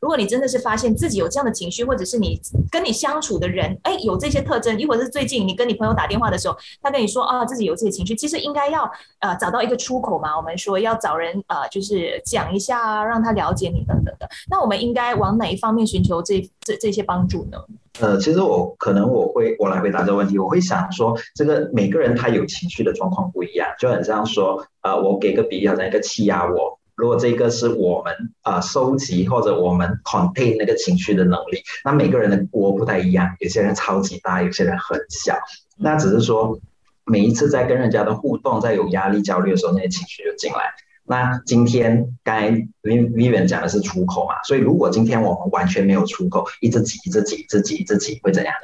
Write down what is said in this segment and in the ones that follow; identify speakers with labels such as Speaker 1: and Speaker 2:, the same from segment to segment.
Speaker 1: 如果你真的是发现自己有这样的情绪，或者是你跟你相处的人，哎，有这些特征，亦或者是最近你跟你朋友打电话的时候，他跟你说啊自己有这些情绪，其实应该要呃找到一个出口嘛。我们说要找人呃就是讲一下，让他了解你等等的。那我们应该往哪一方面寻求这这这些帮助呢？
Speaker 2: 呃，其实我可能我会我来回答这个问题，我会想说，这个每个人他有情绪的状况不一样，就很像说，呃，我给个比喻，好像一个气压锅。如果这个是我们啊收集或者我们 contain 那个情绪的能力，那每个人的锅不太一样，有些人超级大，有些人很小。那只是说每一次在跟人家的互动，在有压力、焦虑的时候，那些情绪就进来。那今天刚才 Vivian 讲的是出口嘛，所以如果今天我们完全没有出口，一直挤、一直挤、一直挤、一直挤，会怎样？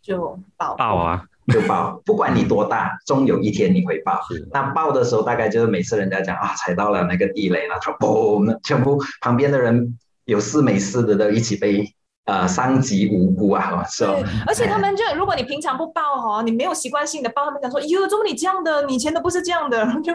Speaker 1: 就爆
Speaker 3: 爆啊！
Speaker 2: 就爆，不管你多大，终有一天你会爆。那爆的时候，大概就是每次人家讲啊，踩到了那个地雷了，就嘣，全部旁边的人有事没事的都一起被。呃，伤及无辜啊，是
Speaker 1: 吧？而且他们就，如果你平常不报哈，你没有习惯性的报，他们讲说，哟，怎么你这样的？你以前都不是这样的，就，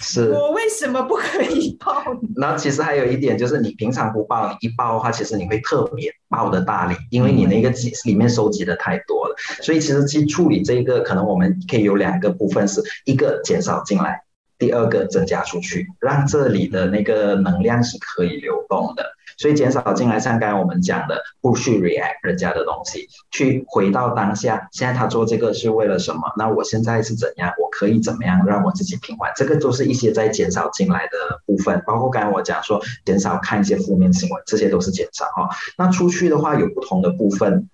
Speaker 2: 是
Speaker 1: 我为什么不可以报？
Speaker 2: 那其实还有一点就是，你平常不报，你一报的话，其实你会特别报的大力，因为你那个集里面收集的太多了。所以其实去处理这个，可能我们可以有两个部分，是一个减少进来，第二个增加出去，让这里的那个能量是可以流动的。所以减少进来，像刚才我们讲的，不去 react 人家的东西，去回到当下。现在他做这个是为了什么？那我现在是怎样？我可以怎么样让我自己平缓？这个都是一些在减少进来的部分。包括刚才我讲说，减少看一些负面新闻，这些都是减少哈。那出去的话有不同的部分，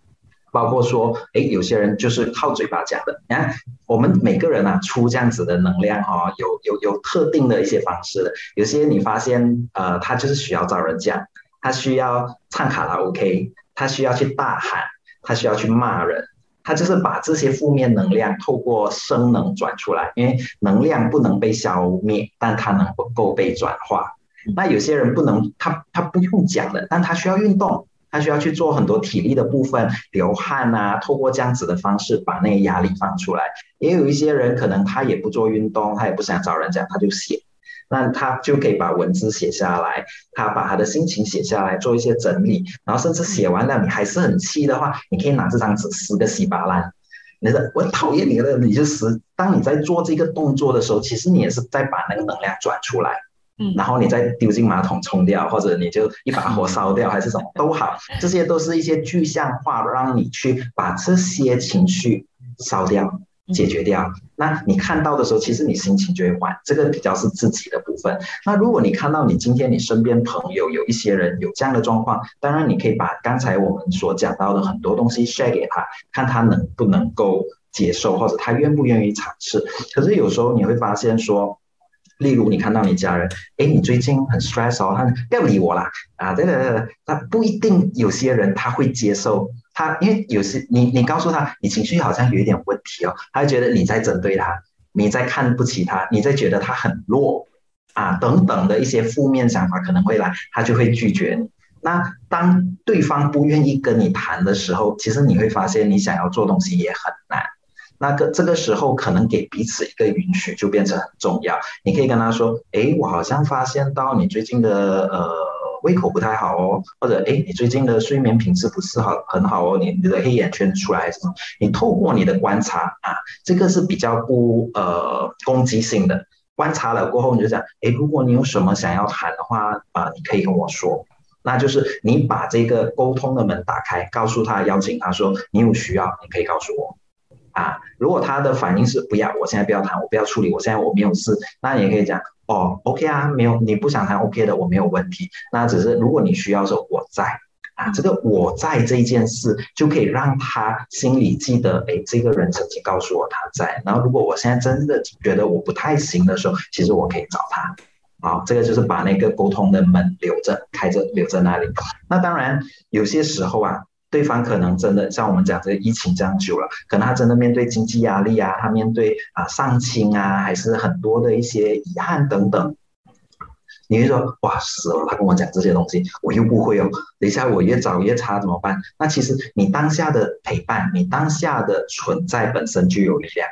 Speaker 2: 包括说，哎，有些人就是靠嘴巴讲的。你看，我们每个人啊，出这样子的能量哈，有有有特定的一些方式的。有些你发现，呃，他就是需要找人讲。他需要唱卡拉 OK，他需要去大喊，他需要去骂人，他就是把这些负面能量透过声能转出来，因为能量不能被消灭，但它能够被转化。那有些人不能，他他不用讲的，但他需要运动，他需要去做很多体力的部分，流汗啊，透过这样子的方式把那个压力放出来。也有一些人可能他也不做运动，他也不想找人讲，他就写。那他就可以把文字写下来，他把他的心情写下来，做一些整理，然后甚至写完了，你还是很气的话，你可以拿这张纸撕个稀巴烂。你说我讨厌你了，你就撕。当你在做这个动作的时候，其实你也是在把那个能量转出来，嗯，然后你再丢进马桶冲掉，或者你就一把火烧掉，还是什么都好，这些都是一些具象化，让你去把这些情绪烧掉。解决掉，那你看到的时候，其实你心情就会缓。这个比较是自己的部分。那如果你看到你今天你身边朋友有一些人有这样的状况，当然你可以把刚才我们所讲到的很多东西 share 给他，看他能不能够接受，或者他愿不愿意尝试。可是有时候你会发现说，例如你看到你家人，哎，你最近很 stress 哦，他不要理我啦，啊，对对对，那不一定有些人他会接受。他因为有时你你告诉他你情绪好像有一点问题哦，他会觉得你在针对他，你在看不起他，你在觉得他很弱啊等等的一些负面想法可能会来，他就会拒绝你。那当对方不愿意跟你谈的时候，其实你会发现你想要做东西也很难。那个这个时候可能给彼此一个允许就变成很重要。你可以跟他说，哎，我好像发现到你最近的呃。胃口不太好哦，或者哎，你最近的睡眠品质不是好很好哦，你你的黑眼圈出来什么？你透过你的观察啊，这个是比较不呃攻击性的。观察了过后，你就讲，哎，如果你有什么想要谈的话啊，你可以跟我说。那就是你把这个沟通的门打开，告诉他，邀请他说，你有需要，你可以告诉我。啊，如果他的反应是不要，我现在不要谈，我不要处理，我现在我没有事，那你也可以讲。哦，OK 啊，没有，你不想谈 OK 的，我没有问题。那只是如果你需要的时候，我在啊，这个我在这件事就可以让他心里记得，哎，这个人曾经告诉我他在。然后如果我现在真的觉得我不太行的时候，其实我可以找他。好，这个就是把那个沟通的门留着，开着，留在那里。那当然有些时候啊。对方可能真的像我们讲这个疫情这样久了，可能他真的面对经济压力啊，他面对啊丧亲啊，还是很多的一些遗憾等等。你会说哇死了，他跟我讲这些东西，我又不会哦。等一下我越找越差怎么办？那其实你当下的陪伴，你当下的存在本身就有力量，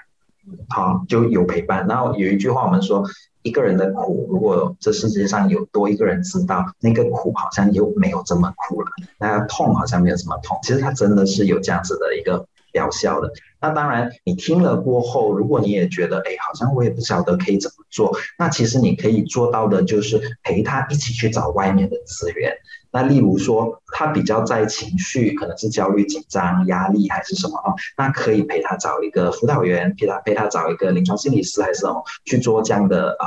Speaker 2: 好就有陪伴。然后有一句话我们说。一个人的苦，如果这世界上有多一个人知道，那个苦好像又没有这么苦了，那痛好像没有这么痛。其实它真的是有这样子的一个疗效的。那当然，你听了过后，如果你也觉得，哎，好像我也不晓得可以怎么做，那其实你可以做到的就是陪他一起去找外面的资源。那例如说，他比较在情绪，可能是焦虑、紧张、压力还是什么啊？那可以陪他找一个辅导员，陪他陪他找一个临床心理师还是什么去做这样的啊。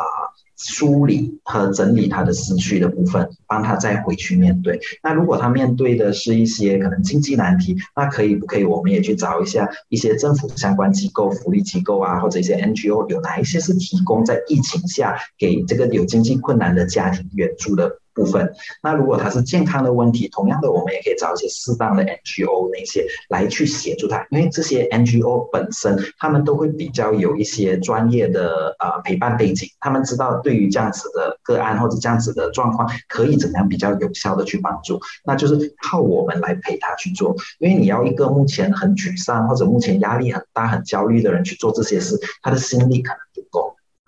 Speaker 2: 梳理和整理他的思绪的部分，帮他再回去面对。那如果他面对的是一些可能经济难题，那可以不可以？我们也去找一下一些政府相关机构、福利机构啊，或者一些 NGO，有哪一些是提供在疫情下给这个有经济困难的家庭援助的？部分，那如果他是健康的问题，同样的，我们也可以找一些适当的 NGO 那些来去协助他，因为这些 NGO 本身他们都会比较有一些专业的呃陪伴背景，他们知道对于这样子的个案或者这样子的状况，可以怎样比较有效的去帮助，那就是靠我们来陪他去做，因为你要一个目前很沮丧或者目前压力很大、很焦虑的人去做这些事，他的心力可能。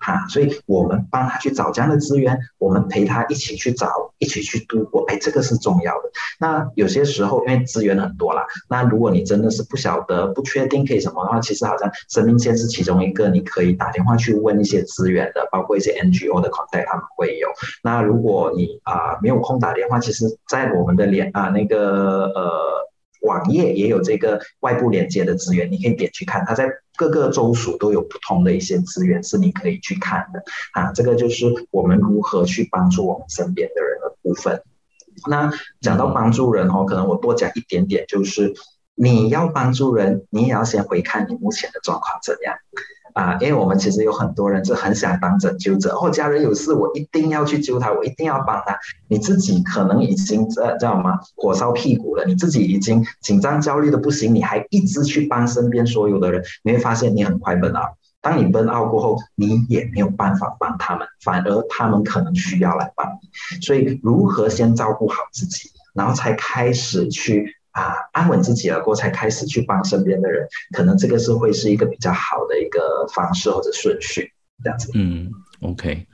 Speaker 2: 哈，所以我们帮他去找这样的资源，我们陪他一起去找，一起去度过，哎，这个是重要的。那有些时候，因为资源很多啦，那如果你真的是不晓得、不确定可以什么的话，其实好像生命线是其中一个，你可以打电话去问一些资源的，包括一些 NGO 的 contact，他们会有。那如果你啊没有空打电话，其实在我们的连啊那个呃。网页也有这个外部连接的资源，你可以点去看。它在各个州属都有不同的一些资源是你可以去看的啊。这个就是我们如何去帮助我们身边的人的部分。那讲到帮助人哦，可能我多讲一点点，就是你要帮助人，你也要先回看你目前的状况怎样。啊，因为我们其实有很多人是很想当拯救者，或家人有事，我一定要去救他，我一定要帮他。你自己可能已经这叫什么火烧屁股了，你自己已经紧张焦虑的不行，你还一直去帮身边所有的人，你会发现你很快奔奥。当你奔奥过后，你也没有办法帮他们，反而他们可能需要来帮你。所以，如何先照顾好自己，然后才开始去。啊，安稳自己了过后，才开始去帮身边的人，可能这个是会是一个比较好的一个方式或者顺序，这样子。
Speaker 3: 嗯，OK，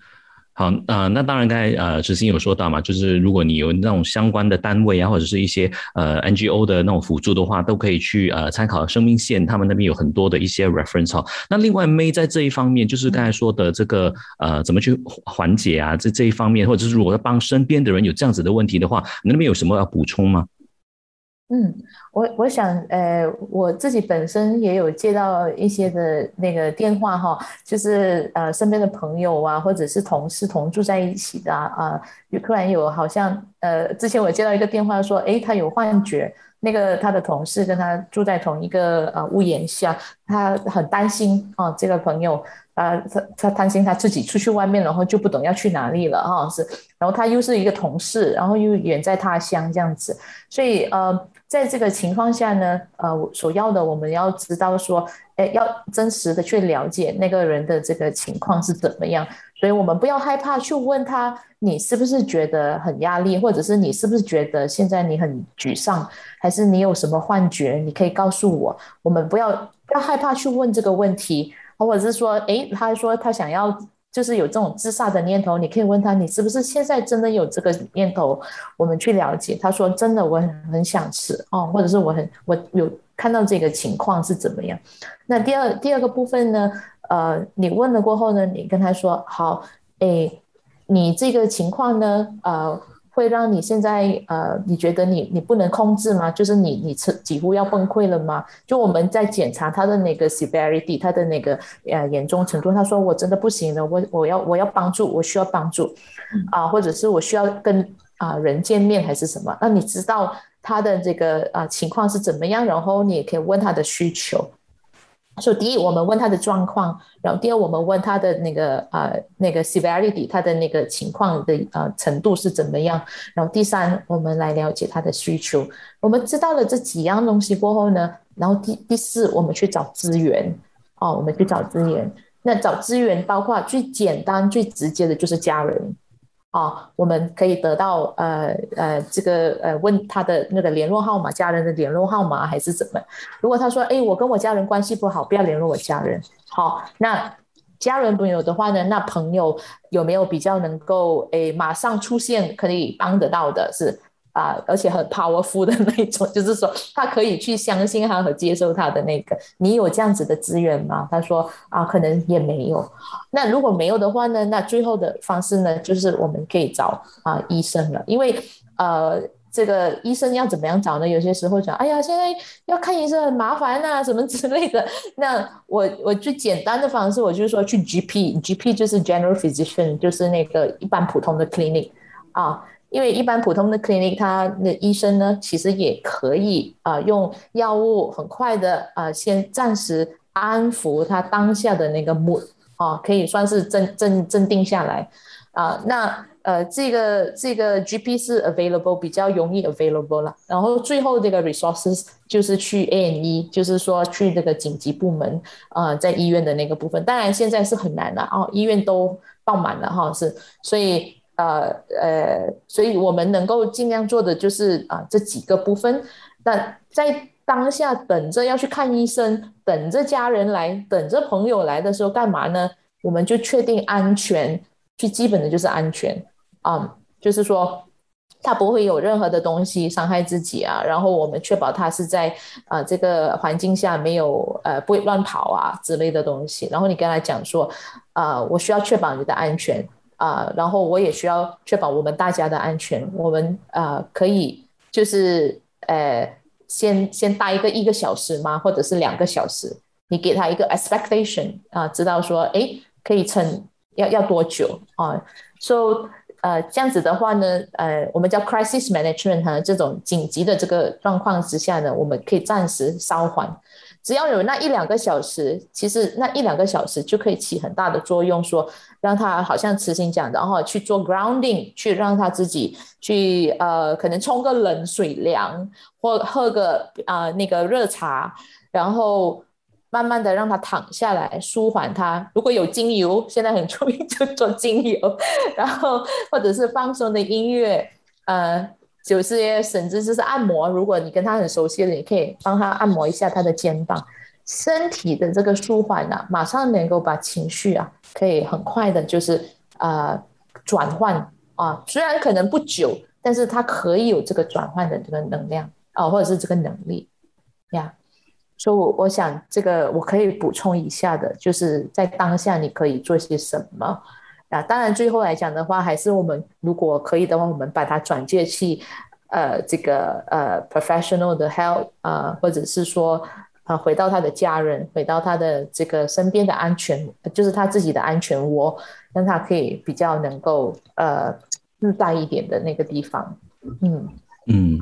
Speaker 3: 好啊，那当然刚才呃，执行有说到嘛，就是如果你有那种相关的单位啊，或者是一些呃 NGO 的那种辅助的话，都可以去呃参考生命线，他们那边有很多的一些 reference 哈。那另外 May 在这一方面，就是刚才说的这个呃，怎么去缓解啊？这这一方面，或者是如果要帮身边的人有这样子的问题的话，你那边有什么要补充吗？
Speaker 4: 嗯，我我想，呃，我自己本身也有接到一些的那个电话哈，就是呃身边的朋友啊，或者是同事同住在一起的啊，突然有好像呃，之前我接到一个电话说，哎，他有幻觉，那个他的同事跟他住在同一个呃屋檐下，他很担心啊，这个朋友。啊，他他担心他自己出去外面，然后就不懂要去哪里了哈，是，然后他又是一个同事，然后又远在他乡这样子，所以呃，在这个情况下呢，呃，所要的我们要知道说，哎，要真实的去了解那个人的这个情况是怎么样，所以我们不要害怕去问他，你是不是觉得很压力，或者是你是不是觉得现在你很沮丧，还是你有什么幻觉，你可以告诉我，我们不要不要害怕去问这个问题。或者是说，哎，他说他想要，就是有这种自杀的念头，你可以问他，你是不是现在真的有这个念头？我们去了解。他说，真的，我很很想吃哦，或者是我很我有看到这个情况是怎么样？那第二第二个部分呢？呃，你问了过后呢，你跟他说，好，哎，你这个情况呢，呃。会让你现在呃，你觉得你你不能控制吗？就是你你几几乎要崩溃了吗？就我们在检查他的那个 severity，他的那个呃严重程度。他说我真的不行了，我我要我要帮助，我需要帮助啊，或者是我需要跟啊人见面还是什么？那你知道他的这个啊情况是怎么样？然后你也可以问他的需求。所以第一，我们问他的状况，然后第二，我们问他的那个呃那个 severity，他的那个情况的呃程度是怎么样，然后第三，我们来了解他的需求。我们知道了这几样东西过后呢，然后第第四，我们去找资源哦，我们去找资源。那找资源包括最简单最直接的就是家人。啊，我们可以得到呃呃这个呃问他的那个联络号码，家人的联络号码还是怎么？如果他说，哎，我跟我家人关系不好，不要联络我家人。好，那家人朋友的话呢，那朋友有没有比较能够哎马上出现可以帮得到的是？啊，而且很 powerful 的那种，就是说他可以去相信他和接受他的那个。你有这样子的资源吗？他说啊，可能也没有。那如果没有的话呢？那最后的方式呢，就是我们可以找啊医生了。因为呃，这个医生要怎么样找呢？有些时候讲，哎呀，现在要看医生很麻烦啊，什么之类的。那我我最简单的方式，我就是说去 GP，GP 就是 General Physician，就是那个一般普通的 clinic 啊。因为一般普通的 clinic，他的医生呢，其实也可以啊，用药物很快的啊，先暂时安抚他当下的那个 mood 啊，可以算是镇镇镇定下来啊。那呃，这个这个 GP 是 available 比较容易 available 了。然后最后这个 resources 就是去 A&E，就是说去这个紧急部门啊，在医院的那个部分。当然现在是很难了哦，医院都爆满了哈，是所以。呃呃，所以我们能够尽量做的就是啊这几个部分。那在当下等着要去看医生，等着家人来，等着朋友来的时候，干嘛呢？我们就确定安全，最基本的就是安全啊，就是说他不会有任何的东西伤害自己啊。然后我们确保他是在啊这个环境下没有呃不会乱跑啊之类的东西。然后你跟他讲说啊，我需要确保你的安全。啊，然后我也需要确保我们大家的安全。我们啊，可以就是呃，先先待一个一个小时吗？或者是两个小时？你给他一个 expectation 啊，知道说，哎，可以撑要要多久啊？So 呃，这样子的话呢，呃，我们叫 crisis management 哈，这种紧急的这个状况之下呢，我们可以暂时稍缓。只要有那一两个小时，其实那一两个小时就可以起很大的作用，说让他好像慈心讲的，然后去做 grounding，去让他自己去呃，可能冲个冷水凉，或喝个啊那个热茶，然后慢慢的让他躺下来，舒缓他。如果有精油，现在很出名就做精油，然后或者是放松的音乐，呃。就是甚至就是按摩，如果你跟他很熟悉的，你可以帮他按摩一下他的肩膀，身体的这个舒缓啊，马上能够把情绪啊，可以很快的，就是呃转换啊，虽然可能不久，但是它可以有这个转换的这个能量啊，或者是这个能力呀。所以，我我想这个我可以补充一下的，就是在当下你可以做些什么。啊，当然，最后来讲的话，还是我们如果可以的话，我们把它转介去，呃，这个呃，professional 的 help 啊，或者是说，啊，回到他的家人，回到他的这个身边的安全，就是他自己的安全窝，让他可以比较能够呃自在一点的那个地方。嗯
Speaker 3: 嗯。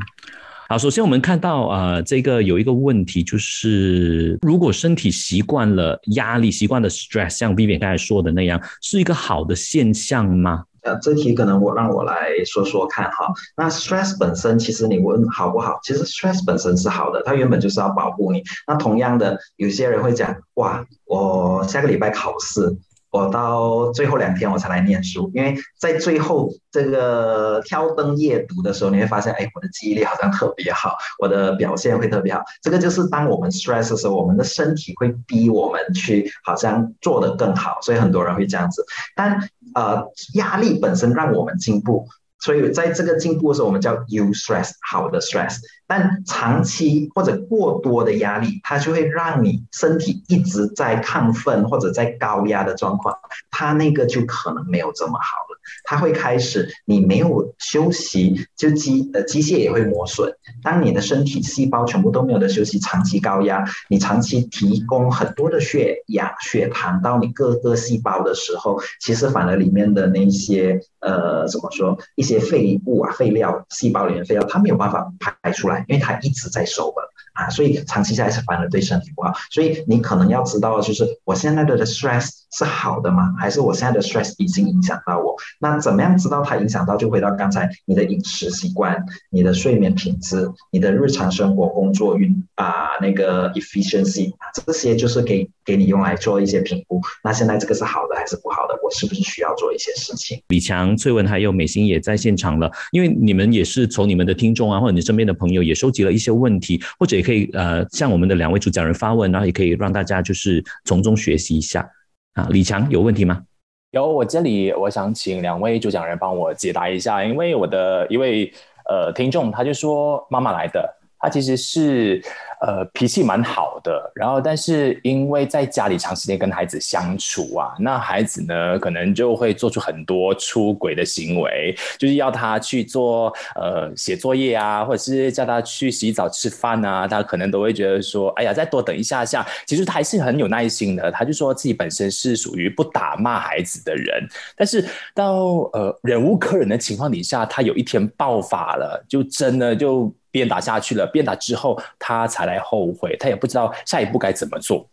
Speaker 3: 好，首先我们看到啊，这个有一个问题，就是如果身体习惯了压力，习惯了 stress，像 B B 刚才说的那样，是一个好的现象吗？
Speaker 2: 呃，这题可能我让我来说说看哈。那 stress 本身，其实你问好不好？其实 stress 本身是好的，它原本就是要保护你。那同样的，有些人会讲，哇，我下个礼拜考试。我到最后两天我才来念书，因为在最后这个挑灯夜读的时候，你会发现，哎，我的记忆力好像特别好，我的表现会特别好。这个就是当我们 stress 的时候，我们的身体会逼我们去好像做得更好，所以很多人会这样子。但呃，压力本身让我们进步。所以在这个进步的时候，我们叫 u stress 好的 stress，但长期或者过多的压力，它就会让你身体一直在亢奋或者在高压的状况，它那个就可能没有这么好了。它会开始你没有休息，就机呃机械也会磨损。当你的身体细胞全部都没有的休息，长期高压，你长期提供很多的血氧、血糖到你各个细胞的时候，其实反而里面的那些呃怎么说一一些废物啊、废料，细胞里面废料，它没有办法排出来，因为它一直在收了。啊，所以长期下来是反而对身体不好。所以你可能要知道，就是我现在的 stress 是好的吗？还是我现在的 stress 已经影响到我？那怎么样知道它影响到？就回到刚才你的饮食习惯、你的睡眠品质、你的日常生活、工作运啊那个 efficiency，这些就是给给你用来做一些评估。那现在这个是好的还是不好的？我是不是需要做一些事情？
Speaker 3: 李强、翠文还有美心也在现场了，因为你们也是从你们的听众啊，或者你身边的朋友也收集了一些问题，或者。可以呃向我们的两位主讲人发问，然后也可以让大家就是从中学习一下。啊，李强有问题吗？
Speaker 5: 有，我这里我想请两位主讲人帮我解答一下，因为我的一位呃听众他就说妈妈来的，他其实是。呃，脾气蛮好的，然后但是因为在家里长时间跟孩子相处啊，那孩子呢可能就会做出很多出轨的行为，就是要他去做呃写作业啊，或者是叫他去洗澡吃饭啊，他可能都会觉得说，哎呀，再多等一下下。其实他还是很有耐心的，他就说自己本身是属于不打骂孩子的人，但是到呃忍无可忍的情况底下，他有一天爆发了，就真的就。鞭打下去了，鞭打之后他才来后悔，他也不知道下一步该怎么做。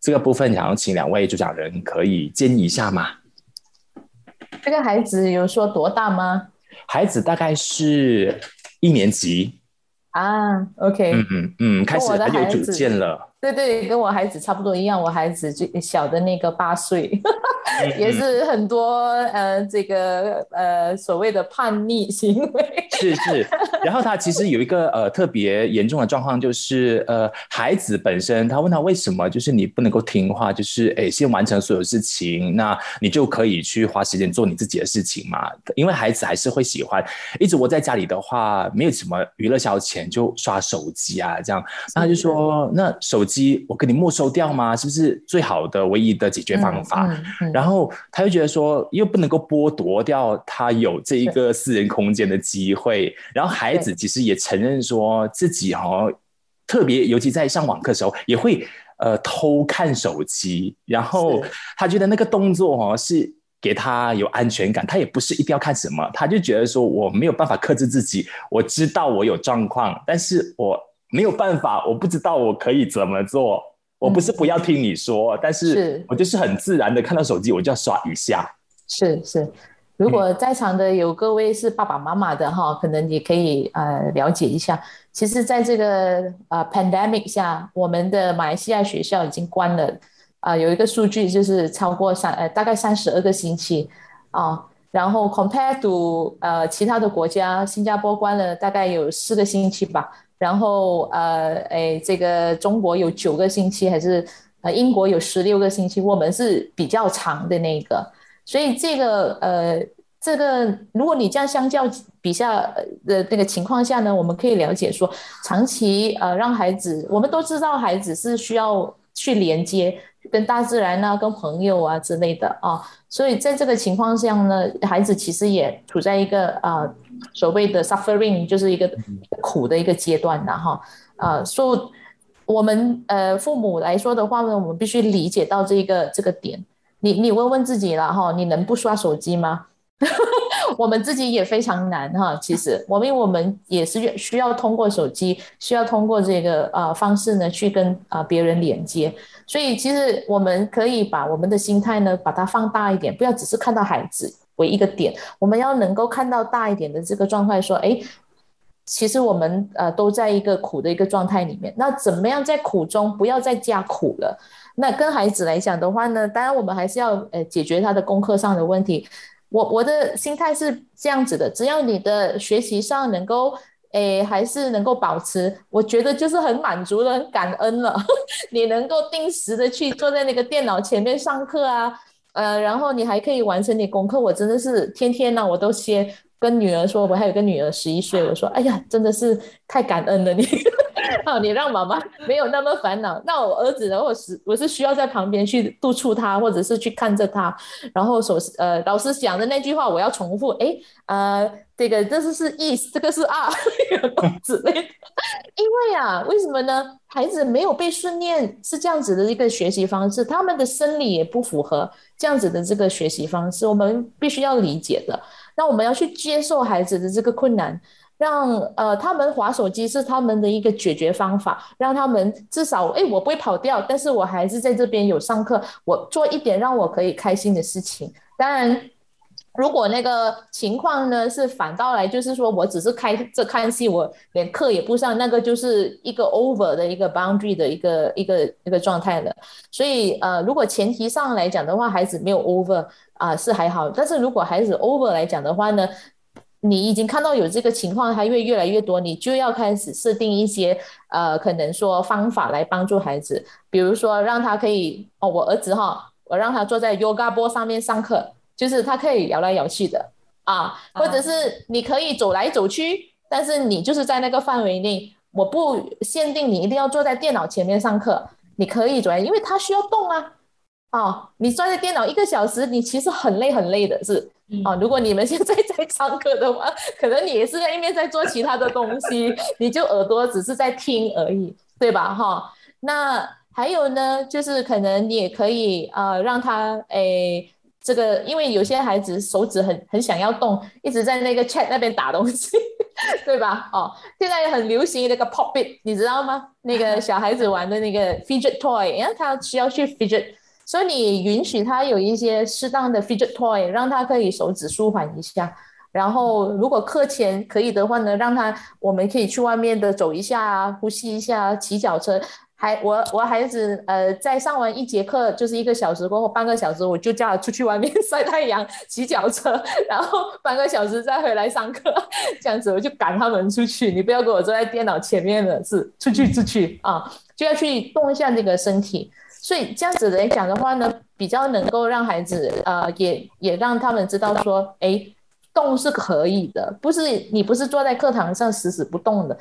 Speaker 5: 这个部分想要请两位主讲人可以建议一下吗？
Speaker 4: 这个孩子有说多大吗？
Speaker 5: 孩子大概是一年级
Speaker 4: 啊。OK，
Speaker 5: 嗯嗯嗯，开始很有主见了。
Speaker 4: 对对，跟我孩子差不多一样。我孩子最小的那个八岁，也是很多呃这个呃所谓的叛逆行为。
Speaker 5: 是是，然后他其实有一个呃特别严重的状况，就是呃孩子本身，他问他为什么，就是你不能够听话，就是诶先完成所有事情，那你就可以去花时间做你自己的事情嘛。因为孩子还是会喜欢一直窝在家里的话，没有什么娱乐消遣，就刷手机啊这样。那他就说，那手机。我给你没收掉吗？是不是最好的唯一的解决方法？然后他就觉得说，又不能够剥夺掉他有这一个私人空间的机会。然后孩子其实也承认说自己哈，特别尤其在上网课的时候，也会呃偷看手机。然后他觉得那个动作哦是给他有安全感，他也不是一定要看什么，他就觉得说我没有办法克制自己，我知道我有状况，但是我。没有办法，我不知道我可以怎么做。我不是不要听你说，但是我就是很自然的看到手机，我就要刷一下。
Speaker 4: 是是，如果在场的有各位是爸爸妈妈的哈，可能你可以呃了解一下。其实，在这个呃 pandemic 下，我们的马来西亚学校已经关了啊，有一个数据就是超过三呃大概三十二个星期啊。然后 compared to 呃其他的国家，新加坡关了大概有四个星期吧。然后呃，哎，这个中国有九个星期，还是呃英国有十六个星期，我们是比较长的那个。所以这个呃，这个如果你这样相较比下的那个情况下呢，我们可以了解说，长期呃让孩子，我们都知道孩子是需要去连接跟大自然啊、跟朋友啊之类的啊。所以在这个情况下呢，孩子其实也处在一个啊。所谓的 suffering 就是一个苦的一个阶段的哈，啊，所以我们呃父母来说的话呢，我们必须理解到这个这个点。你你问问自己了哈，你能不刷手机吗？我们自己也非常难哈。其实我们我们也是需要通过手机，需要通过这个呃方式呢去跟啊别人连接。所以其实我们可以把我们的心态呢把它放大一点，不要只是看到孩子。为一个点，我们要能够看到大一点的这个状态，说，哎，其实我们呃都在一个苦的一个状态里面。那怎么样在苦中不要再加苦了？那跟孩子来讲的话呢，当然我们还是要呃解决他的功课上的问题。我我的心态是这样子的，只要你的学习上能够，诶，还是能够保持，我觉得就是很满足了，很感恩了。你能够定时的去坐在那个电脑前面上课啊。呃，然后你还可以完成你功课，我真的是天天呢，我都先跟女儿说，我还有个女儿十一岁，我说，哎呀，真的是太感恩了你。好，你让妈妈没有那么烦恼。那我儿子呢？我是我是需要在旁边去督促他，或者是去看着他。然后所呃老师讲的那句话，我要重复。哎，呃，这个这是是 is，，这个是啊之类的。因为啊，为什么呢？孩子没有被训练是这样子的一个学习方式，他们的生理也不符合这样子的这个学习方式。我们必须要理解的。那我们要去接受孩子的这个困难。让呃他们划手机是他们的一个解决方法，让他们至少哎我不会跑掉，但是我还是在这边有上课，我做一点让我可以开心的事情。当然，如果那个情况呢是反倒来，就是说我只是开这看戏，我连课也不上，那个就是一个 over 的一个 boundary 的一个一个一个状态了。所以呃，如果前提上来讲的话，孩子没有 over 啊是还好，但是如果孩子 over 来讲的话呢？你已经看到有这个情况，它越越来越多，你就要开始设定一些呃，可能说方法来帮助孩子，比如说让他可以哦，我儿子哈，我让他坐在 yoga board 上面上课，就是它可以摇来摇去的啊，或者是你可以走来走去，但是你就是在那个范围内，我不限定你一定要坐在电脑前面上课，你可以走来，因为它需要动啊。哦，你坐在电脑一个小时，你其实很累很累的，是啊。如果你们现在在上课的话，可能你也是在一面在做其他的东西，你就耳朵只是在听而已，对吧？哈，那还有呢，就是可能你也可以呃让他诶，这个因为有些孩子手指很很想要动，一直在那个 chat 那边打东西，对吧？哦，现在很流行那个 pop it，你知道吗？那个 小孩子玩的那个 fidget toy，然后他需要去 fidget。所以你允许他有一些适当的 fidget toy，让他可以手指舒缓一下。然后如果课前可以的话呢，让他我们可以去外面的走一下啊，呼吸一下，骑脚车。还我我孩子呃，在上完一节课就是一个小时过后，半个小时我就叫他出去外面 晒太阳、骑脚车，然后半个小时再回来上课。这样子我就赶他们出去，你不要给我坐在电脑前面了，是出去出去啊，就要去动一下那个身体。所以这样子来讲的话呢，比较能够让孩子，呃，也也让他们知道说，哎，动是可以的，不是你不是坐在课堂上死死不动的。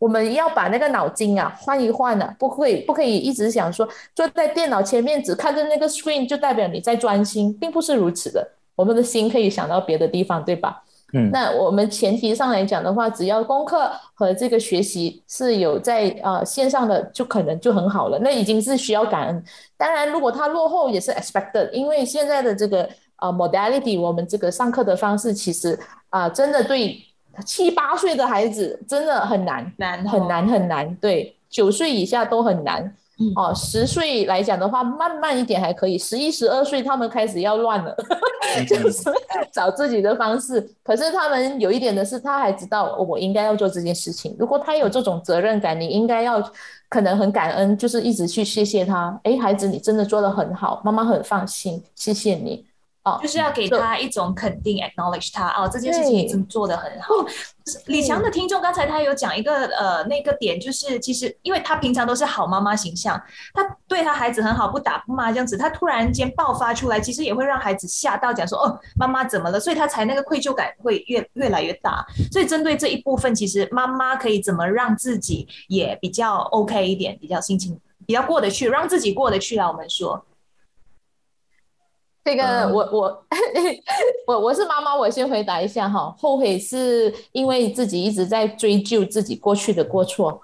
Speaker 4: 我们要把那个脑筋啊换一换啊，不会不可以一直想说坐在电脑前面只看着那个 screen 就代表你在专心，并不是如此的。我们的心可以想到别的地方，对吧？
Speaker 5: 嗯，
Speaker 4: 那我们前提上来讲的话，只要功课和这个学习是有在呃线上的，就可能就很好了。那已经是需要感恩。当然，如果他落后也是 expected，因为现在的这个呃 modality，我们这个上课的方式其实啊，真的对七八岁的孩子真的很难，
Speaker 1: 难
Speaker 4: 很难很难。对，九岁以下都很难。哦，十岁来讲的话，慢慢一点还可以。十一、十二岁，他们开始要乱了，就是找自己的方式。可是他们有一点的是，他还知道我应该要做这件事情。如果他有这种责任感，你应该要可能很感恩，就是一直去谢谢他。哎，孩子，你真的做的很好，妈妈很放心，谢谢你。哦，
Speaker 1: 就是要给他一种肯定，acknowledge 他哦，这件事情已经做得很好。李强的听众刚才他有讲一个呃那个点，就是其实因为他平常都是好妈妈形象，他对他孩子很好，不打不骂这样子，他突然间爆发出来，其实也会让孩子吓到，讲说哦妈妈怎么了？所以他才那个愧疚感会越越来越大。所以针对这一部分，其实妈妈可以怎么让自己也比较 OK 一点，比较心情比较过得去，让自己过得去啊。我们说。
Speaker 4: 这个我我我我是妈妈，我先回答一下哈。后悔是因为自己一直在追究自己过去的过错，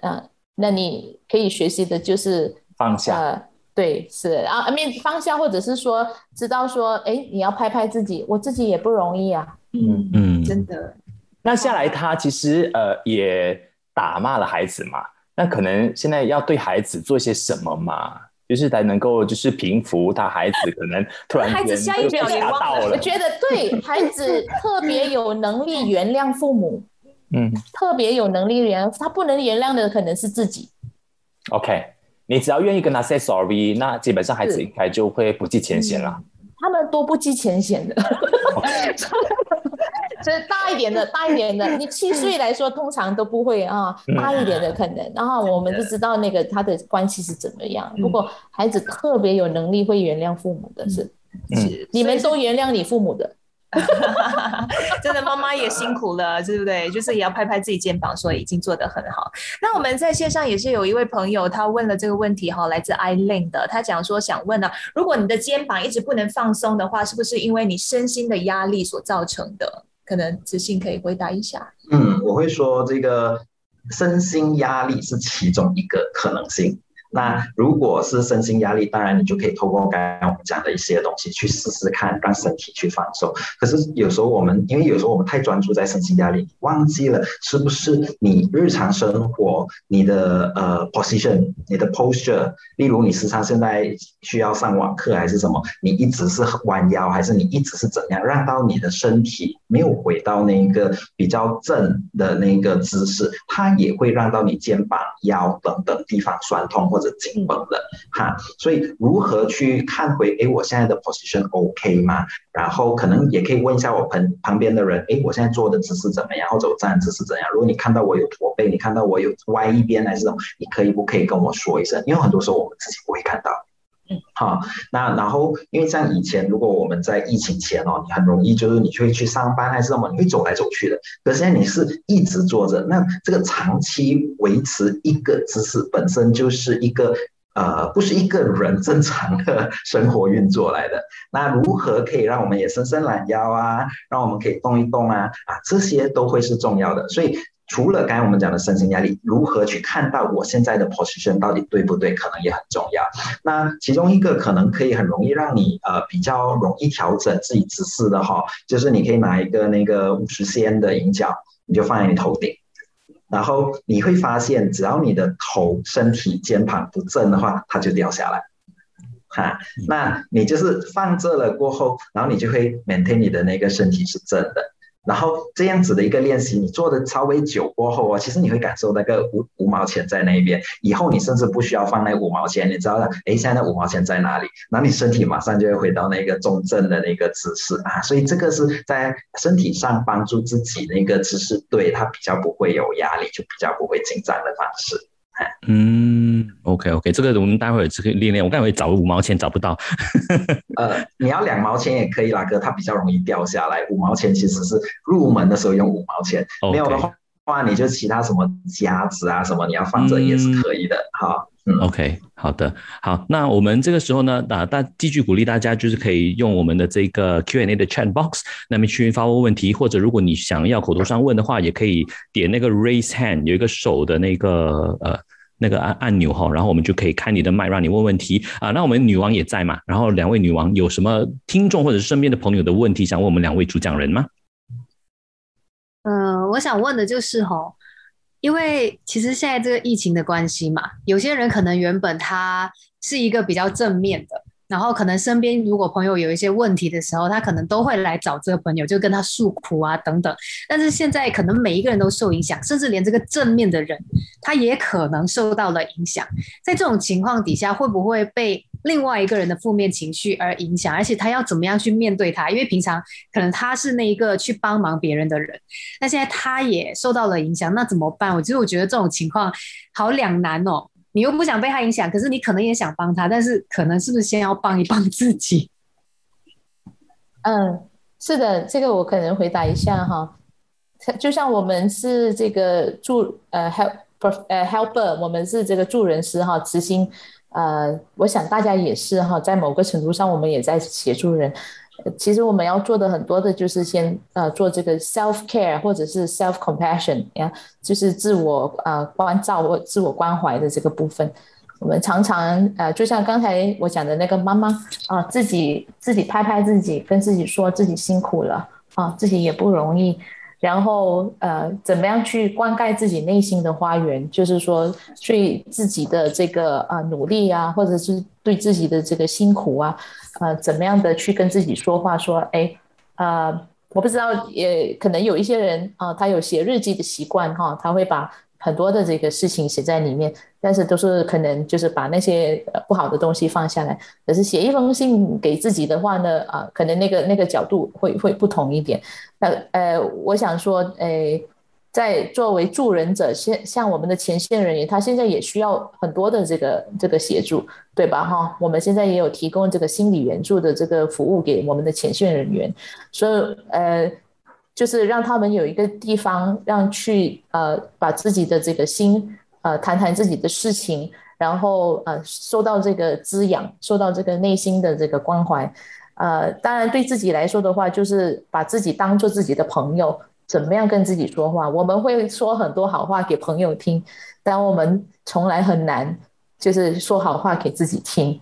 Speaker 4: 嗯，那你可以学习的就是
Speaker 5: 放下，
Speaker 4: 对，是啊，面放下，或者是说知道说，哎，你要拍拍自己，我自己也不容易啊，
Speaker 1: 嗯嗯，真的。
Speaker 5: 那下来他其实呃也打骂了孩子嘛，那可能现在要对孩子做些什么嘛？就是才能够就是平复他孩子可能突然
Speaker 1: 孩子下一秒
Speaker 5: 吓到了，
Speaker 4: 我觉得对孩子特别有能力原谅父母，
Speaker 5: 嗯，
Speaker 4: 特别有能力原谅他不能原谅的可能是自己。
Speaker 5: OK，你只要愿意跟他 say sorry，那基本上孩子应该就会不计前嫌了。
Speaker 4: 他们都不计前嫌的。所以大一点的，大一点的，你七岁来说，通常都不会啊。大一点的可能，然后我们就知道那个他的关系是怎么样。不过孩子特别有能力会原谅父母的，是，是，你们都原谅你父母的。
Speaker 1: 真的，妈妈也辛苦了，对不对？就是也要拍拍自己肩膀，说已经做得很好。那我们在线上也是有一位朋友，他问了这个问题哈，来自 i l a n 的，他讲说想问呢，如果你的肩膀一直不能放松的话，是不是因为你身心的压力所造成的？可能子信可以回答一下。
Speaker 2: 嗯，我会说这个身心压力是其中一个可能性。那如果是身心压力，当然你就可以透过刚刚我们讲的一些东西去试试看，让身体去放松。可是有时候我们，因为有时候我们太专注在身心压力，忘记了是不是你日常生活你的呃 position，你的 posture，例如你时常现在需要上网课还是什么，你一直是弯腰，还是你一直是怎样，让到你的身体没有回到那个比较正的那个姿势，它也会让到你肩膀、腰等等地方酸痛或。或者紧绷的哈，所以如何去看回？哎，我现在的 position OK 吗？然后可能也可以问一下我旁旁边的人，哎，我现在坐的姿势怎么样？或者我站姿势怎样？如果你看到我有驼背，你看到我有歪一边还是什么，你可以不可以跟我说一声？因为很多时候我们自己不会看到。
Speaker 1: 嗯，
Speaker 2: 好，那然后因为像以前，如果我们在疫情前哦，你很容易就是你会去上班还是什么，你会走来走去的。可是现在你是一直坐着，那这个长期维持一个姿势本身就是一个呃，不是一个人正常的 生活运作来的。那如何可以让我们也伸伸懒腰啊，让我们可以动一动啊啊，这些都会是重要的。所以。除了刚才我们讲的身心压力，如何去看到我现在的 position 到底对不对，可能也很重要。那其中一个可能可以很容易让你呃比较容易调整自己姿势的哈，就是你可以拿一个那个五十 cm 的银角，你就放在你头顶，然后你会发现，只要你的头、身体、肩膀不正的话，它就掉下来。哈，那你就是放这了过后，然后你就会 maintain 你的那个身体是正的。然后这样子的一个练习，你做的稍微久过后啊，其实你会感受那个五五毛钱在那边。以后你甚至不需要放那五毛钱，你知道的，哎，现在那五毛钱在哪里？那你身体马上就会回到那个中正的那个姿势啊。所以这个是在身体上帮助自己那个姿势，对它比较不会有压力，就比较不会紧张的方式。
Speaker 3: 嗯，OK OK，这个我们待会儿可以练练。我刚才找五毛钱找不到，
Speaker 2: 呃，你要两毛钱也可以啦，哥，它比较容易掉下来。五毛钱其实是入门的时候用五毛钱，没有的话，话你就其他什么夹子啊什么，你要放着也是可以的。好。
Speaker 3: OK，好的，好，那我们这个时候呢，啊，大继续鼓励大家，就是可以用我们的这个 Q&A 的 Chat Box，那么去发问问题，或者如果你想要口头上问的话，也可以点那个 Raise Hand，有一个手的那个呃那个按按钮哈，然后我们就可以开你的麦，让你问问题啊。那我们女王也在嘛，然后两位女王有什么听众或者是身边的朋友的问题想问我们两位主讲人吗？
Speaker 6: 嗯，我想问的就是哈。因为其实现在这个疫情的关系嘛，有些人可能原本他是一个比较正面的，然后可能身边如果朋友有一些问题的时候，他可能都会来找这个朋友，就跟他诉苦啊等等。但是现在可能每一个人都受影响，甚至连这个正面的人，他也可能受到了影响。在这种情况底下，会不会被？另外一个人的负面情绪而影响，而且他要怎么样去面对他？因为平常可能他是那一个去帮忙别人的人，那现在他也受到了影响，那怎么办？我其实我觉得这种情况好两难哦。你又不想被他影响，可是你可能也想帮他，但是可能是不是先要帮一帮自己？
Speaker 4: 嗯，是的，这个我可能回答一下哈。就像我们是这个助呃 help 呃 helper，我们是这个助人师哈，慈心。呃，我想大家也是哈，在某个程度上，我们也在协助人。其实我们要做的很多的，就是先呃做这个 self care 或者是 self compassion 呀，就是自我呃关照或自我关怀的这个部分。我们常常呃，就像刚才我讲的那个妈妈啊，自己自己拍拍自己，跟自己说自己辛苦了啊，自己也不容易。然后呃，怎么样去灌溉自己内心的花园？就是说，对自己的这个啊努力啊，或者是对自己的这个辛苦啊，呃，怎么样的去跟自己说话？说，哎，呃，我不知道，也可能有一些人啊，他有写日记的习惯哈，他会把。很多的这个事情写在里面，但是都是可能就是把那些不好的东西放下来。可是写一封信给自己的话呢，啊，可能那个那个角度会会不同一点。那呃，我想说，诶，在作为助人者，像像我们的前线人员，他现在也需要很多的这个这个协助，对吧？哈，我们现在也有提供这个心理援助的这个服务给我们的前线人员，所以呃。就是让他们有一个地方让去呃把自己的这个心呃谈谈自己的事情，然后呃受到这个滋养，受到这个内心的这个关怀，呃当然对自己来说的话，就是把自己当做自己的朋友，怎么样跟自己说话？我们会说很多好话给朋友听，但我们从来很难就是说好话给自己听，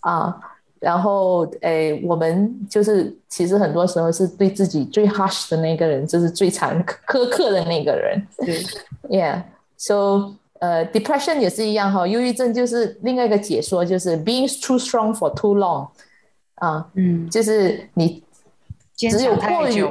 Speaker 4: 啊。然后，诶，我们就是其实很多时候是对自己最 harsh 的那个人，就是最残苛刻的那个人。
Speaker 6: 对
Speaker 4: ，Yeah，so，呃，depression 也是一样哈，忧郁症就是另外一个解说，就是 being too strong for too long，啊，嗯，就是你只有过于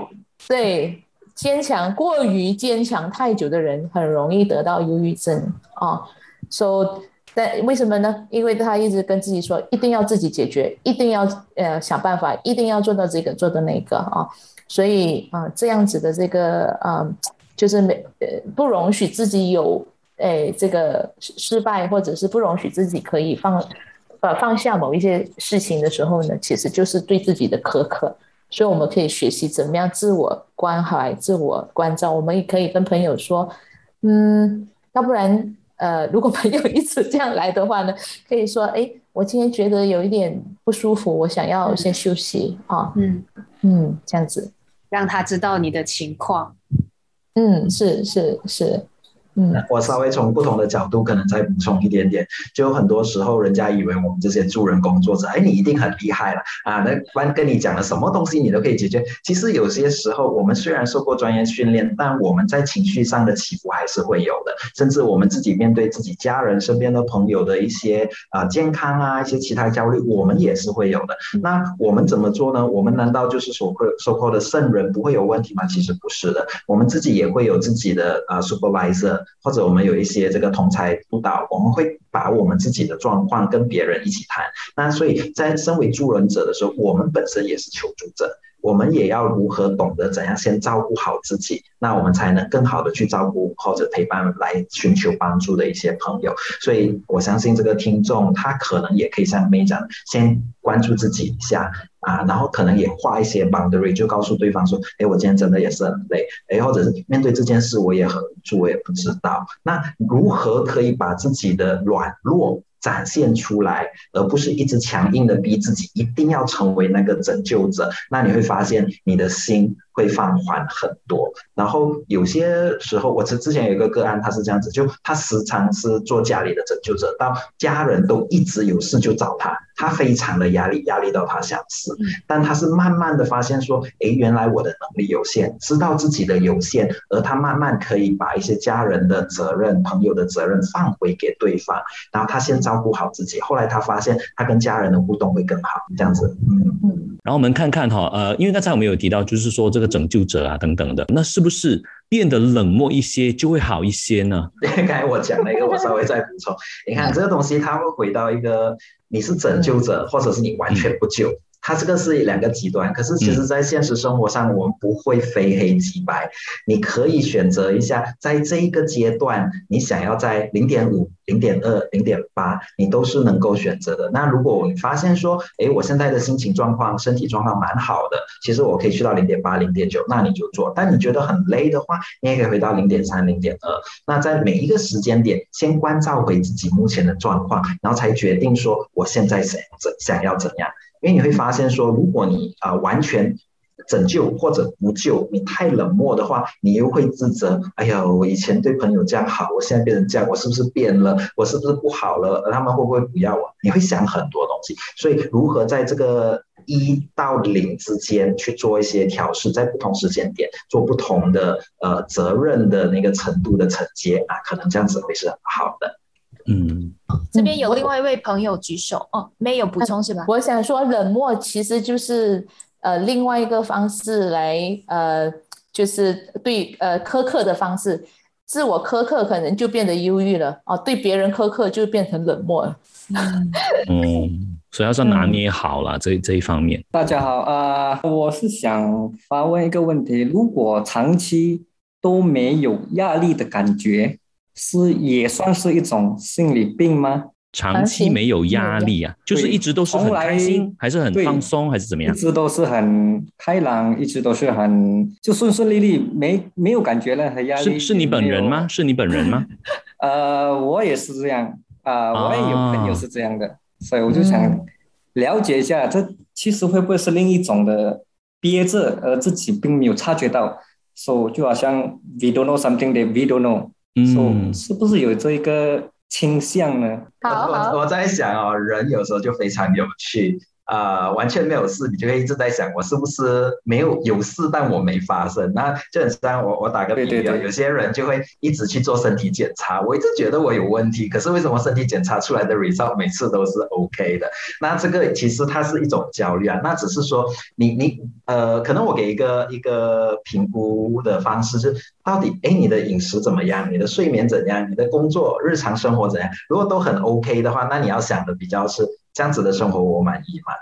Speaker 4: 对坚强过于坚强太久的人，很容易得到忧郁症啊，so。但为什么呢？因为他一直跟自己说，一定要自己解决，一定要呃想办法，一定要做到这个做到那个啊，所以啊这样子的这个啊，就是没呃不容许自己有诶这个失败，或者是不容许自己可以放呃放下某一些事情的时候呢，其实就是对自己的苛刻。所以我们可以学习怎么样自我关怀、自我关照。我们也可以跟朋友说，嗯，要不然，呃，如果朋友 一直这样来的话呢，可以说，哎，我今天觉得有一点不舒服，我想要先休息啊。嗯嗯，这样子
Speaker 6: 让他知道你的情况。
Speaker 4: 嗯，是是是。
Speaker 2: 我稍微从不同的角度可能再补充一点点，就有很多时候人家以为我们这些助人工作者，哎，你一定很厉害了啊！那关跟你讲了什么东西你都可以解决。其实有些时候我们虽然受过专业训练，但我们在情绪上的起伏还是会有的，甚至我们自己面对自己家人、身边的朋友的一些啊健康啊一些其他焦虑，我们也是会有的。那我们怎么做呢？我们难道就是所谓所谓的圣人不会有问题吗？其实不是的，我们自己也会有自己的啊 supervisor。或者我们有一些这个同才督导，我们会把我们自己的状况跟别人一起谈。那所以在身为助人者的时候，我们本身也是求助者，我们也要如何懂得怎样先照顾好自己，那我们才能更好的去照顾或者陪伴来寻求帮助的一些朋友。所以我相信这个听众他可能也可以像梅讲，先关注自己一下。啊，然后可能也画一些 boundary，就告诉对方说，哎，我今天真的也是很累，哎，或者是面对这件事我也很无助，我也不知道，那如何可以把自己的软弱展现出来，而不是一直强硬的逼自己一定要成为那个拯救者？那你会发现你的心。会放缓很多，然后有些时候，我之之前有一个个案，他是这样子，就他时常是做家里的拯救者，到家人都一直有事就找他，他非常的压力，压力到他想死。但他是慢慢的发现说，哎，原来我的能力有限，知道自己的有限，而他慢慢可以把一些家人的责任、朋友的责任放回给对方，然后他先照顾好自己。后来他发现，他跟家人的互动会更好，这样子。嗯
Speaker 3: 嗯。然后我们看看哈，呃，因为刚才我们有提到，就是说这个。拯救者啊，等等的，那是不是变得冷漠一些就会好一些呢？
Speaker 2: 刚才我讲了一个，我稍微再补充。你看这个东西，它会回到一个，你是拯救者，或者是你完全不救。它这个是两个极端，可是其实，在现实生活上，我们不会非黑即白。你可以选择一下，在这一个阶段，你想要在零点五、零点二、零点八，你都是能够选择的。那如果你发现说，哎，我现在的心情状况、身体状况蛮好的，其实我可以去到零点八、零点九，那你就做。但你觉得很累的话，你也可以回到零点三、零点二。那在每一个时间点，先关照回自己目前的状况，然后才决定说，我现在想怎想要怎样。因为你会发现说，如果你啊完全拯救或者不救，你太冷漠的话，你又会自责。哎呀，我以前对朋友这样好，我现在变成这样，我是不是变了？我是不是不好了？他们会不会不要我？你会想很多东西。所以，如何在这个一到零之间去做一些调试，在不同时间点做不同的呃责任的那个程度的承接啊，可能这样子会是很好的。
Speaker 1: 嗯，这边有另外一位朋友举手哦，没有补充是吧？
Speaker 4: 我想说，冷漠其实就是呃另外一个方式来呃，就是对呃苛刻的方式，自我苛刻可能就变得忧郁了哦，对别人苛刻就变成冷漠了。
Speaker 3: 嗯，所以要是拿捏好了这这一方面。
Speaker 7: 大家好啊，我是想发问一个问题：如果长期都没有压力的感觉？是也算是一种心理病吗？
Speaker 3: 长期没有压力啊，就是一直都是很开心，还是很放松，还是怎么样？
Speaker 7: 一直都是很开朗，一直都是很就顺顺利利，没没有感觉任何压力。
Speaker 3: 是是你本人吗？是你本人吗？
Speaker 7: 呃，我也是这样啊，我也有朋友是这样的，所以我就想了解一下，这其实会不会是另一种的憋着，而自己并没有察觉到？说就好像 we don't know something that we don't know。嗯，是不是有这一个倾向呢？
Speaker 2: 我我在想哦，人有时候就非常有趣。啊，完全没有事，你就会一直在想，我是不是没有有事，但我没发生。那就很像我我打个比喻，有些人就会一直去做身体检查，我一直觉得我有问题，可是为什么身体检查出来的 result 每次都是 OK 的？那这个其实它是一种焦虑啊。那只是说你你呃，可能我给一个一个评估的方式，是到底哎你的饮食怎么样，你的睡眠怎样，你的工作日常生活怎样？如果都很 OK 的话，那你要想的比较是。这样子的生活我满意吗？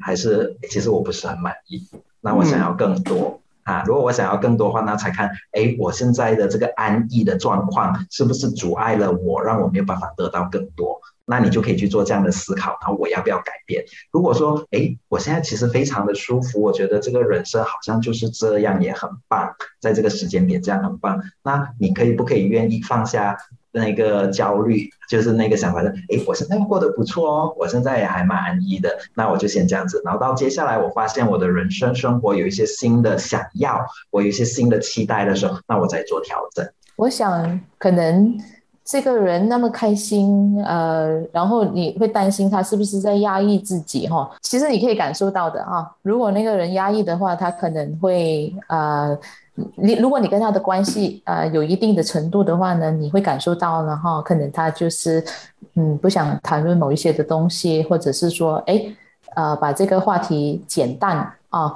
Speaker 2: 还是其实我不是很满意？那我想要更多啊。如果我想要更多的话，那才看，哎，我现在的这个安逸的状况是不是阻碍了我，让我没有办法得到更多。那你就可以去做这样的思考，然后我要不要改变？如果说，哎，我现在其实非常的舒服，我觉得这个人生好像就是这样，也很棒，在这个时间点这样很棒。那你可以不可以愿意放下那个焦虑，就是那个想法是，哎，我现在过得不错哦，我现在也还蛮安逸的，那我就先这样子。然后到接下来，我发现我的人生生活有一些新的想要，我有一些新的期待的时候，那我再做调整。
Speaker 4: 我想可能。这个人那么开心，呃，然后你会担心他是不是在压抑自己哈？其实你可以感受到的啊。如果那个人压抑的话，他可能会呃，你如果你跟他的关系呃有一定的程度的话呢，你会感受到了哈，可能他就是嗯不想谈论某一些的东西，或者是说哎呃把这个话题减淡啊，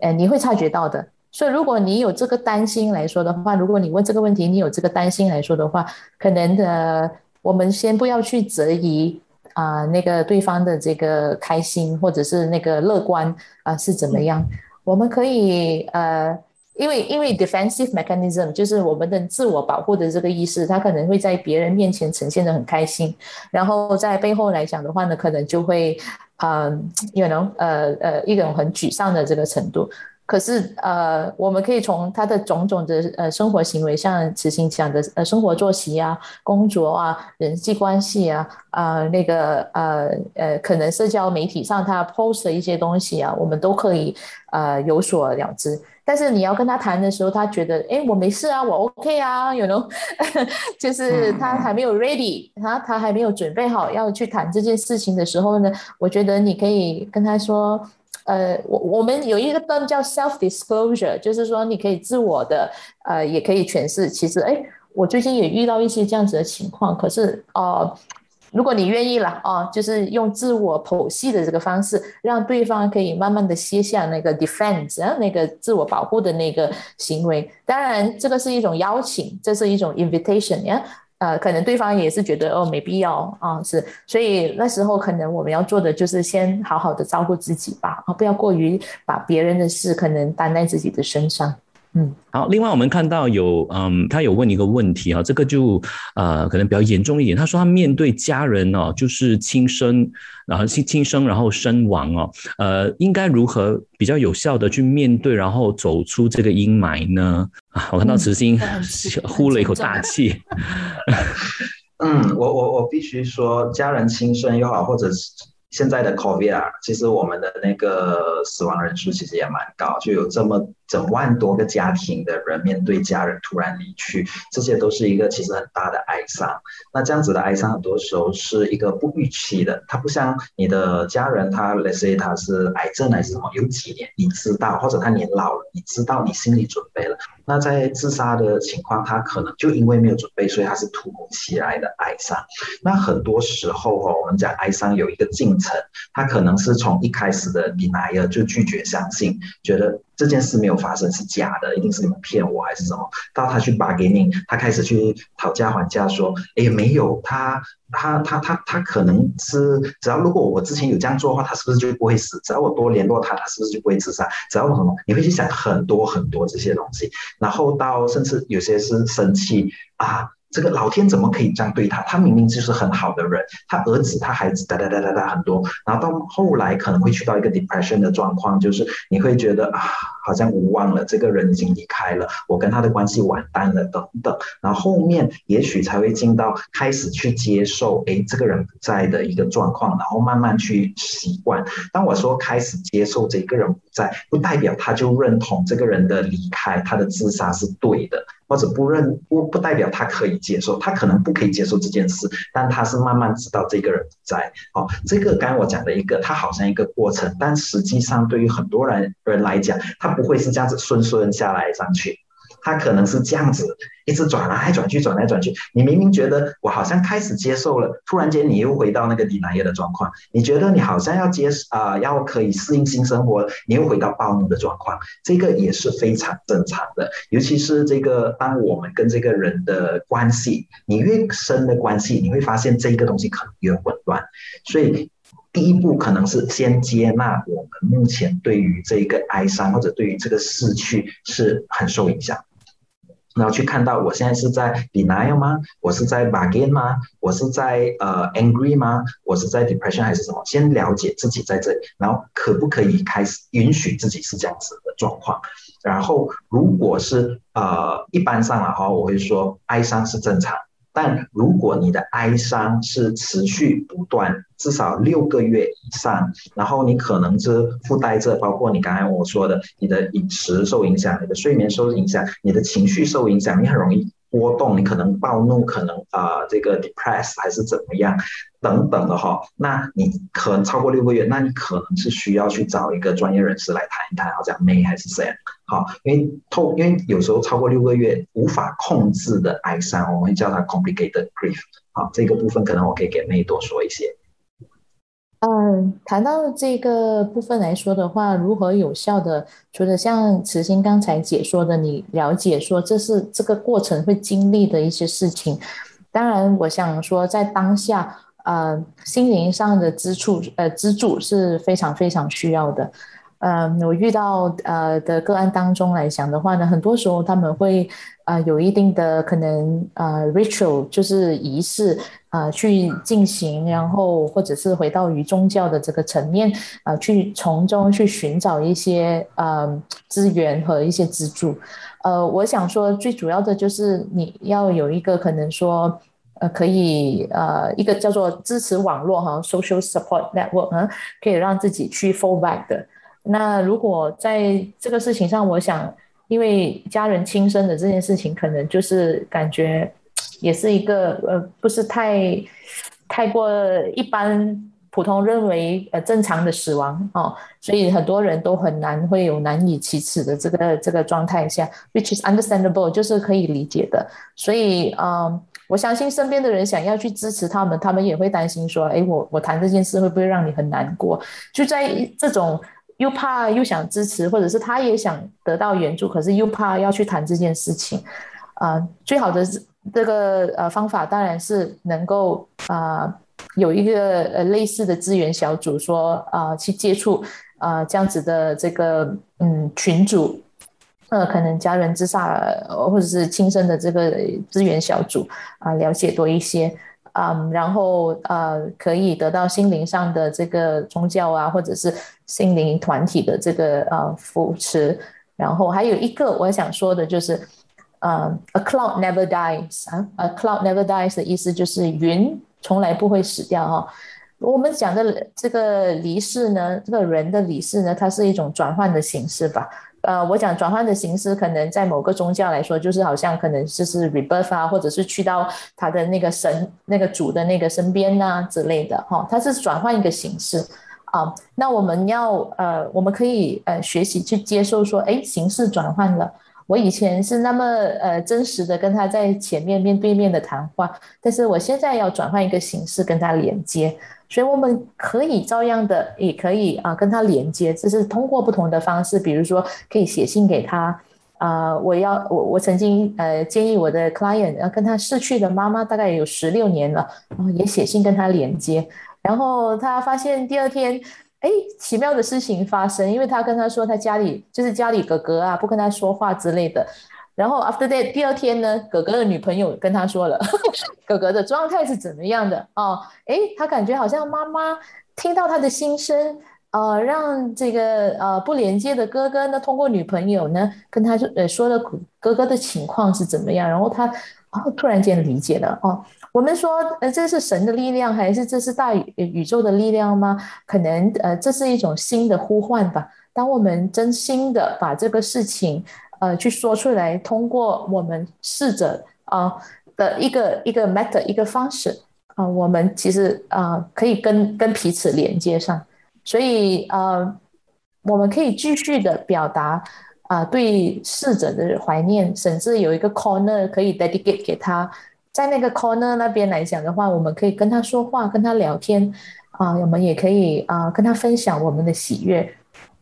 Speaker 4: 哎你会察觉到的。所以，如果你有这个担心来说的话，如果你问这个问题，你有这个担心来说的话，可能的，我们先不要去质疑啊，那个对方的这个开心或者是那个乐观啊是怎么样？我们可以呃，因为因为 defensive mechanism 就是我们的自我保护的这个意识，他可能会在别人面前呈现的很开心，然后在背后来讲的话呢，可能就会嗯，有能呃呃一种很沮丧的这个程度。可是，呃，我们可以从他的种种的呃生活行为，像慈心讲的，呃，生活作息啊、工作啊、人际关系啊，啊，那个呃呃，可能社交媒体上他 post 的一些东西啊，我们都可以呃有所了知。但是你要跟他谈的时候，他觉得，哎，我没事啊，我 OK 啊，有 know，就是他还没有 ready，他他还没有准备好要去谈这件事情的时候呢，我觉得你可以跟他说。呃，我我们有一个 term 叫 self disclosure，就是说你可以自我的，呃，也可以诠释。其实，哎，我最近也遇到一些这样子的情况。可是，哦，如果你愿意了，啊，就是用自我剖析的这个方式，让对方可以慢慢的卸下那个 defense，然后那个自我保护的那个行为。当然，这个是一种邀请，这是一种 invitation，呀。呃，可能对方也是觉得哦，没必要啊，是，所以那时候可能我们要做的就是先好好的照顾自己吧，啊，不要过于把别人的事可能担在自己的身上。嗯，
Speaker 3: 好。另外，我们看到有，嗯，他有问一个问题啊，这个就呃，可能比较严重一点。他说他面对家人哦，就是轻生，然后轻轻生，然后身亡哦，呃，应该如何比较有效的去面对，然后走出这个阴霾呢？啊，我看到慈心 呼了一口大气。
Speaker 2: 嗯，我我我必须说，家人轻生又好，或者是。现在的 COVID 啊，其实我们的那个死亡人数其实也蛮高，就有这么整万多个家庭的人面对家人突然离去，这些都是一个其实很大的哀伤。那这样子的哀伤，很多时候是一个不预期的，它不像你的家人，他 let's say 他是癌症还是什么，有几年你知道，或者他年老了，你知道，你心里准备了。那在自杀的情况，他可能就因为没有准备，所以他是突如其来的哀伤。那很多时候哦，我们讲哀伤有一个进程。他可能是从一开始的 denial 就拒绝相信，觉得这件事没有发生是假的，一定是你们骗我还是什么？到他去 bargaining，他开始去讨价还价，说，哎，没有，他他他他他可能是，只要如果我之前有这样做的话，他是不是就不会死？只要我多联络他，他是不是就不会自杀？只要我什么？你会去想很多很多这些东西，然后到甚至有些是生气啊。这个老天怎么可以这样对他？他明明就是很好的人，他儿子、他孩子哒哒哒哒哒很多，然后到后来可能会去到一个 depression 的状况，就是你会觉得啊，好像无望了，这个人已经离开了，我跟他的关系完蛋了等等，然后后面也许才会进到开始去接受，哎，这个人不在的一个状况，然后慢慢去习惯。当我说开始接受这个人不在，不代表他就认同这个人的离开，他的自杀是对的。或者不认不不代表他可以接受，他可能不可以接受这件事，但他是慢慢知道这个人在。哦，这个刚我讲的一个，他好像一个过程，但实际上对于很多人人来讲，他不会是这样子顺顺下来上去。他可能是这样子，一直转来转去，转来转去。你明明觉得我好像开始接受了，突然间你又回到那个低难业的状况。你觉得你好像要接啊，要可以适应新生活，你又回到暴怒的状况。这个也是非常正常的。尤其是这个，当我们跟这个人的关系，你越深的关系，你会发现这个东西可能越混乱。所以。第一步可能是先接纳我们目前对于这一个哀伤或者对于这个逝去是很受影响。然后去看到我现在是在 denial 吗？我是在 bargain 吗？我是在呃 angry 吗？我是在 depression 还是什么？先了解自己在这里，然后可不可以开始允许自己是这样子的状况？然后如果是呃一般上的话，我会说哀伤是正常。但如果你的哀伤是持续不断，至少六个月以上，然后你可能是附带着，包括你刚才我说的，你的饮食受影响，你的睡眠受影响，你的情绪受影响，你很容易。波动，你可能暴怒，可能啊这个 depress 还是怎么样等等的哈，那你可能超过六个月，那你可能是需要去找一个专业人士来谈一谈，好像 May 还是谁，好，因为透，因为有时候超过六个月无法控制的哀伤，我们叫它 complicated grief，好，这个部分可能我可以给 May 多说一些。
Speaker 4: 嗯，谈到这个部分来说的话，如何有效的，除了像慈心刚才解说的，你了解说这是这个过程会经历的一些事情。当然，我想说在当下，呃，心灵上的支柱，呃，支柱是非常非常需要的。嗯，我遇到呃的个案当中来讲的话呢，很多时候他们会呃有一定的可能呃 ritual 就是仪式啊去进行，然后或者是回到于宗教的这个层面啊去从中去寻找一些呃资源和一些资助。呃，我想说最主要的就是你要有一个可能说呃可以呃一个叫做支持网络哈 social support network 啊，可以让自己去 fall back 的。那如果在这个事情上，我想，因为家人亲生的这件事情，可能就是感觉也是一个呃，不是太太过一般普通认为呃正常的死亡哦，所以很多人都很难会有难以启齿的这个这个状态下，which is understandable，就是可以理解的。所以嗯，我相信身边的人想要去支持他们，他们也会担心说，哎，我我谈这件事会不会让你很难过？就在这种。又怕又想支持，或者是他也想得到援助，可是又怕要去谈这件事情，啊，最好的这个呃方法当然是能够啊有一个呃类似的资源小组，说啊去接触啊这样子的这个嗯群组，呃可能家人之下或者是亲生的这个资源小组啊了解多一些。嗯，然后呃，可以得到心灵上的这个宗教啊，或者是心灵团体的这个呃扶持。然后还有一个我想说的就是，呃，a cloud never dies 啊，a cloud never dies 的意思就是云从来不会死掉哈。我们讲的这个离世呢，这个人的离世呢，它是一种转换的形式吧。呃，我讲转换的形式，可能在某个宗教来说，就是好像可能就是 rebirth 啊，或者是去到他的那个神、那个主的那个身边呐之类的哈，它是转换一个形式啊。那我们要呃，我们可以呃学习去接受说，哎，形式转换了。我以前是那么呃真实的跟他在前面面对面的谈话，但是我现在要转换一个形式跟他连接。所以我们可以照样的，也可以啊，跟他连接，只是通过不同的方式，比如说可以写信给他，啊，我要我我曾经呃建议我的 client 要跟他逝去的妈妈大概有十六年了，然后也写信跟他连接，然后他发现第二天，哎，奇妙的事情发生，因为他跟他说他家里就是家里哥哥啊不跟他说话之类的。然后 after that，第二天呢，哥哥的女朋友跟他说了，哥哥的状态是怎么样的哦？诶，他感觉好像妈妈听到他的心声，呃，让这个呃不连接的哥哥呢，通过女朋友呢跟他说呃说了哥哥的情况是怎么样，然后他哦突然间理解了哦。我们说呃这是神的力量还是这是大宇宇宙的力量吗？可能呃这是一种新的呼唤吧。当我们真心的把这个事情。呃，去说出来，通过我们试着啊的一个一个 method 一个方式啊，我们其实啊可以跟跟彼此连接上，所以呃，我们可以继续的表达啊对逝者的怀念，甚至有一个 corner 可以 dedicate 给他，在那个 corner 那边来讲的话，我们可以跟他说话，跟他聊天啊，我们也可以啊跟他分享我们的喜悦。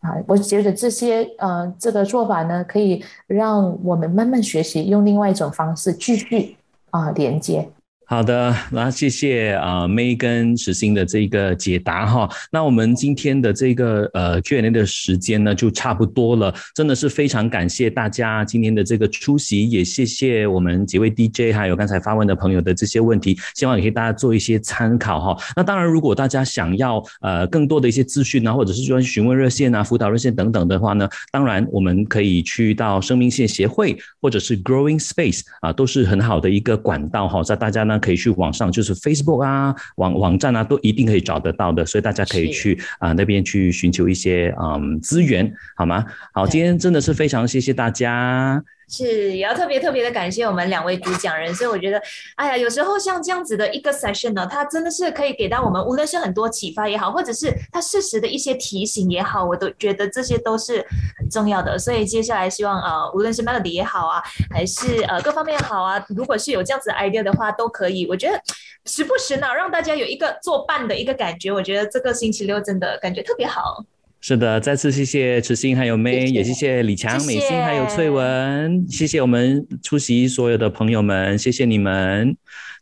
Speaker 4: 啊，我觉得这些呃，这个做法呢，可以让我们慢慢学习，用另外一种方式继续啊连接。
Speaker 3: 好的，那谢谢啊，May 跟石鑫的这个解答哈。那我们今天的这个呃 Q&A 的时间呢就差不多了，真的是非常感谢大家今天的这个出席，也谢谢我们几位 DJ 还有刚才发问的朋友的这些问题，希望也可以大家做一些参考哈。那当然，如果大家想要呃更多的一些资讯啊，或者是说询问热线啊、辅导热线等等的话呢，当然我们可以去到生命线协会或者是 Growing Space 啊，都是很好的一个管道哈，在大家呢。可以去网上，就是 Facebook 啊，网网站啊，都一定可以找得到的，所以大家可以去啊那边去寻求一些嗯资源，好吗？好，今天真的是非常谢谢大家。
Speaker 1: 是，也要特别特别的感谢我们两位主讲人，所以我觉得，哎呀，有时候像这样子的一个 session 呢，它真的是可以给到我们，无论是很多启发也好，或者是它适时的一些提醒也好，我都觉得这些都是很重要的。所以接下来希望呃，无论是 melody 也好啊，还是呃各方面好啊，如果是有这样子 idea 的话，都可以。我觉得时不时呢，让大家有一个作伴的一个感觉，我觉得这个星期六真的感觉特别好。
Speaker 3: 是的，再次谢谢池心还有 May，也谢谢李强、美心还有翠文，谢谢我们出席所有的朋友们，谢谢你们。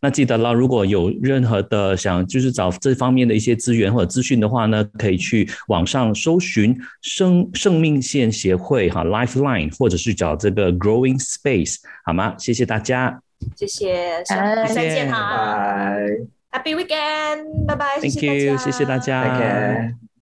Speaker 3: 那记得了，如果有任何的想就是找这方面的一些资源或者资讯的话呢，可以去网上搜寻生生命线协会哈 Lifeline，或者是找这个 Growing Space，好吗？谢谢大家，
Speaker 1: 谢谢，下次再见哈，
Speaker 2: 拜
Speaker 1: ，Happy Weekend，拜拜
Speaker 3: ，Thank you，谢谢大家，
Speaker 2: 再见。